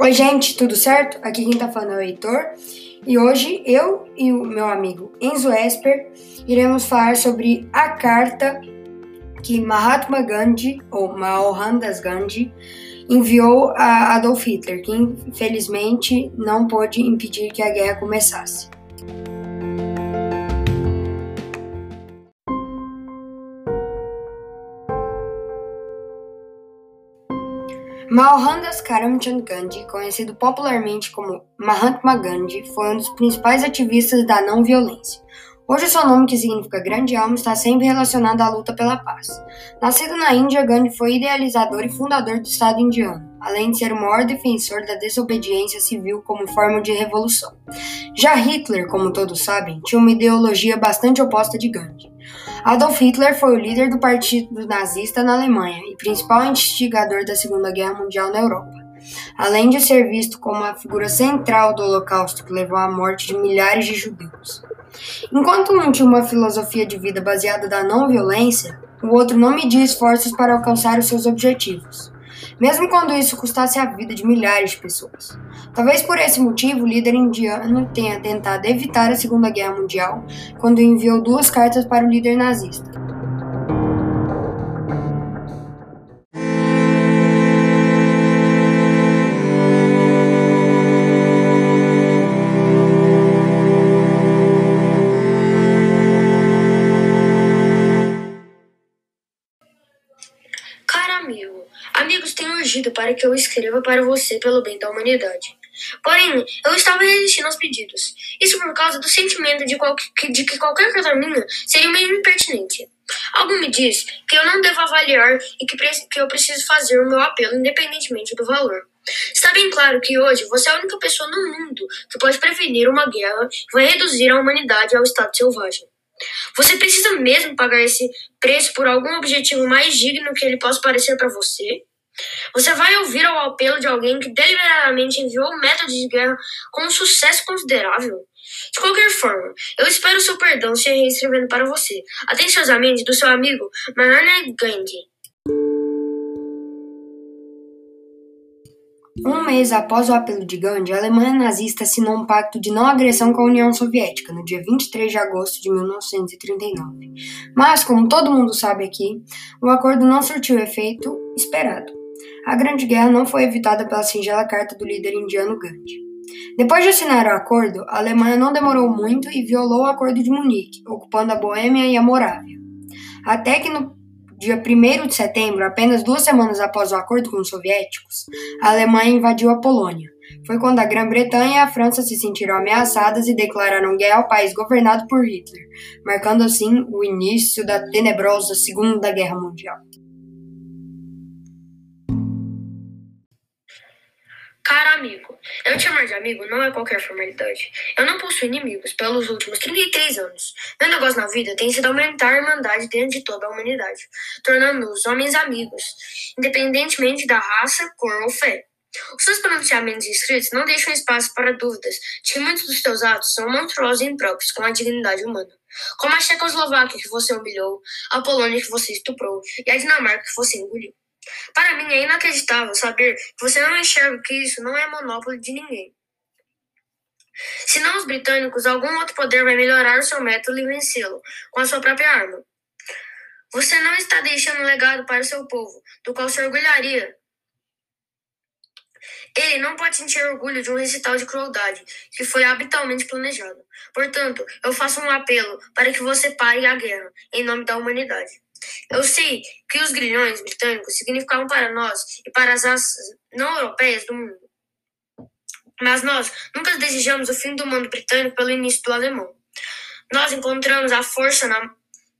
Oi, gente, tudo certo? Aqui quem tá falando é o Heitor. E hoje eu e o meu amigo Enzo Esper iremos falar sobre a carta que Mahatma Gandhi, ou Mohandas Gandhi, enviou a Adolf Hitler, que infelizmente não pôde impedir que a guerra começasse. Mohandas Karamchand Gandhi, conhecido popularmente como Mahatma Gandhi, foi um dos principais ativistas da não violência. Hoje, seu nome, que significa grande alma, está sempre relacionado à luta pela paz. Nascido na Índia, Gandhi foi idealizador e fundador do Estado indiano, além de ser o maior defensor da desobediência civil como forma de revolução. Já Hitler, como todos sabem, tinha uma ideologia bastante oposta de Gandhi. Adolf Hitler foi o líder do partido nazista na Alemanha e principal instigador da Segunda Guerra Mundial na Europa, além de ser visto como a figura central do Holocausto que levou à morte de milhares de judeus. Enquanto um tinha uma filosofia de vida baseada na não violência, o outro não media esforços para alcançar os seus objetivos, mesmo quando isso custasse a vida de milhares de pessoas. Talvez por esse motivo, o líder indiano tenha tentado evitar a Segunda Guerra Mundial quando enviou duas cartas para o líder nazista. Para que eu escreva para você pelo bem da humanidade. Porém, eu estava resistindo aos pedidos. Isso por causa do sentimento de, qual, de que qualquer carta minha seria meio impertinente. Algo me diz que eu não devo avaliar e que, que eu preciso fazer o meu apelo independentemente do valor. Está bem claro que hoje você é a única pessoa no mundo que pode prevenir uma guerra e vai reduzir a humanidade ao estado selvagem. Você precisa mesmo pagar esse preço por algum objetivo mais digno que ele possa parecer para você? Você vai ouvir o apelo de alguém que deliberadamente enviou um método de guerra com um sucesso considerável? De qualquer forma, eu espero seu perdão se reescrevendo para você. Atenciosamente, do seu amigo Mahatma Gandhi. Um mês após o apelo de Gandhi, a Alemanha nazista assinou um pacto de não agressão com a União Soviética, no dia 23 de agosto de 1939. Mas, como todo mundo sabe aqui, o acordo não surtiu o efeito esperado. A Grande Guerra não foi evitada pela singela carta do líder indiano Gandhi. Depois de assinar o acordo, a Alemanha não demorou muito e violou o Acordo de Munique, ocupando a Boêmia e a Morávia. Até que no dia 1 de setembro, apenas duas semanas após o acordo com os soviéticos, a Alemanha invadiu a Polônia. Foi quando a Grã-Bretanha e a França se sentiram ameaçadas e declararam guerra ao país governado por Hitler, marcando assim o início da tenebrosa Segunda Guerra Mundial. Cara amigo, eu te chamar de amigo não é qualquer formalidade. Eu não possuo inimigos pelos últimos 33 anos. Meu negócio na vida tem sido aumentar a irmandade dentro de toda a humanidade, tornando os homens amigos, independentemente da raça, cor ou fé. Os seus pronunciamentos escritos não deixam espaço para dúvidas de que muitos dos teus atos são monstruosos e impróprios com a dignidade humana. Como a Checoslováquia que você humilhou, a Polônia que você estuprou e a Dinamarca que você engoliu. Para mim é inacreditável saber que você não enxerga que isso não é monopólio de ninguém. Se não os britânicos, algum outro poder vai melhorar o seu método e vencê-lo com a sua própria arma. Você não está deixando um legado para o seu povo, do qual se orgulharia. Ele não pode sentir orgulho de um recital de crueldade que foi habitualmente planejado. Portanto, eu faço um apelo para que você pare a guerra, em nome da humanidade. Eu sei que os grilhões britânicos significavam para nós e para as raças não europeias do mundo. Mas nós nunca desejamos o fim do mundo britânico pelo início do alemão. Nós encontramos a força na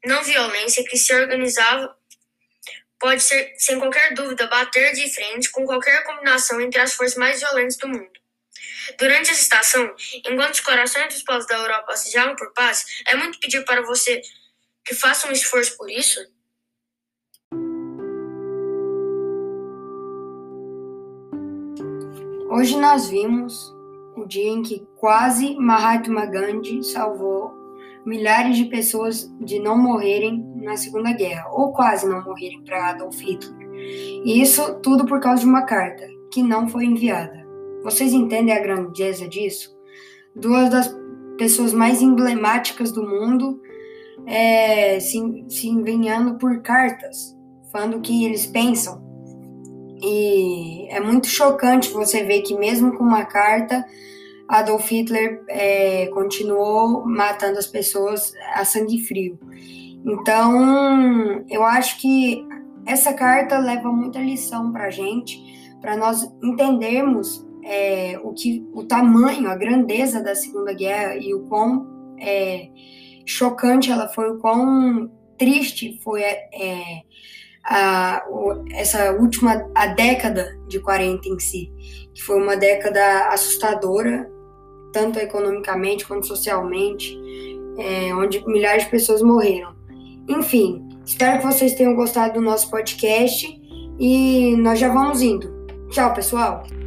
não violência que se organizava pode ser, sem qualquer dúvida, bater de frente com qualquer combinação entre as forças mais violentas do mundo. Durante essa estação, enquanto os corações dos povos da Europa se por paz, é muito pedir para você que faça um esforço por isso? Hoje nós vimos o dia em que quase Mahatma Gandhi salvou milhares de pessoas de não morrerem na Segunda Guerra, ou quase não morrerem para Adolf Hitler. E isso tudo por causa de uma carta que não foi enviada. Vocês entendem a grandeza disso? Duas das pessoas mais emblemáticas do mundo é, se, se envenhando por cartas, falando o que eles pensam. E é muito chocante você ver que, mesmo com uma carta, Adolf Hitler é, continuou matando as pessoas a sangue frio. Então, eu acho que essa carta leva muita lição para a gente, para nós entendermos é, o que, o tamanho, a grandeza da Segunda Guerra e o quão é, chocante ela foi, o quão triste foi é, a, essa última a década de 40 em si, que foi uma década assustadora, tanto economicamente quanto socialmente, é, onde milhares de pessoas morreram. Enfim, espero que vocês tenham gostado do nosso podcast e nós já vamos indo. Tchau, pessoal!